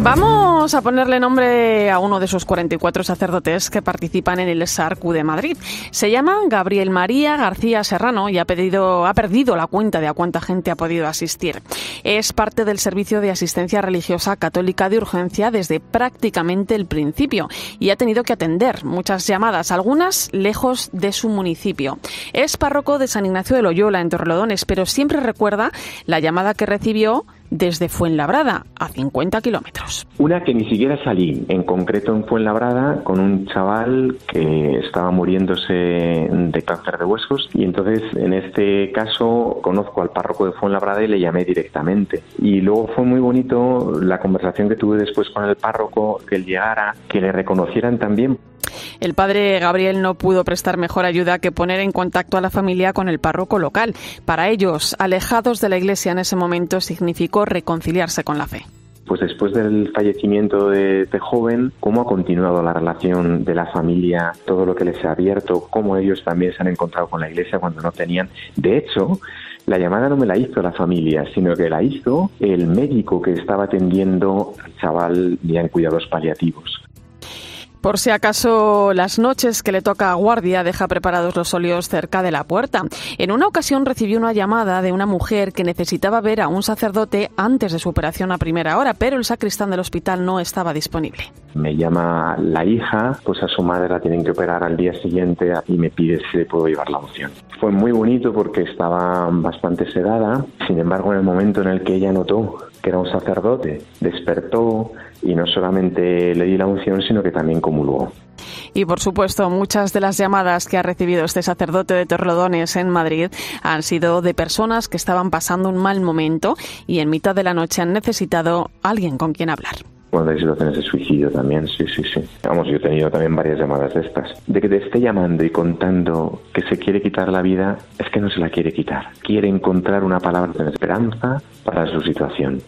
Vamos a ponerle nombre a uno de esos 44 sacerdotes que participan en el SARCU de Madrid. Se llama Gabriel María García Serrano y ha, pedido, ha perdido la cuenta de a cuánta gente ha podido asistir. Es parte del Servicio de Asistencia Religiosa Católica de Urgencia desde prácticamente el principio y ha tenido que atender muchas llamadas, algunas lejos de su municipio. Es párroco de San Ignacio de Loyola en Torrelodones, pero siempre recuerda la llamada que recibió desde Fuenlabrada, a 50 kilómetros. Una que ni siquiera salí, en concreto en Fuenlabrada, con un chaval que estaba muriéndose de cáncer de huesos y entonces en este caso conozco al párroco de Fuenlabrada y le llamé directamente. Y luego fue muy bonito la conversación que tuve después con el párroco, que él llegara, que le reconocieran también. El padre Gabriel no pudo prestar mejor ayuda que poner en contacto a la familia con el párroco local. Para ellos, alejados de la iglesia en ese momento, significó reconciliarse con la fe pues después del fallecimiento de este joven, cómo ha continuado la relación de la familia, todo lo que les ha abierto, cómo ellos también se han encontrado con la iglesia cuando no tenían. De hecho, la llamada no me la hizo la familia, sino que la hizo el médico que estaba atendiendo al chaval ya en cuidados paliativos. Por si acaso las noches que le toca a guardia deja preparados los óleos cerca de la puerta. En una ocasión recibió una llamada de una mujer que necesitaba ver a un sacerdote antes de su operación a primera hora, pero el sacristán del hospital no estaba disponible. Me llama la hija, pues a su madre la tienen que operar al día siguiente y me pide si le puedo llevar la opción. Fue muy bonito porque estaba bastante sedada, sin embargo en el momento en el que ella notó que era un sacerdote, despertó y no solamente le di la unción, sino que también comulgó. Y por supuesto, muchas de las llamadas que ha recibido este sacerdote de Torlodones en Madrid han sido de personas que estaban pasando un mal momento y en mitad de la noche han necesitado alguien con quien hablar. Cuando hay situaciones de suicidio también, sí, sí, sí. Vamos, yo he tenido también varias llamadas de estas. De que te esté llamando y contando que se quiere quitar la vida, es que no se la quiere quitar. Quiere encontrar una palabra de esperanza para su situación.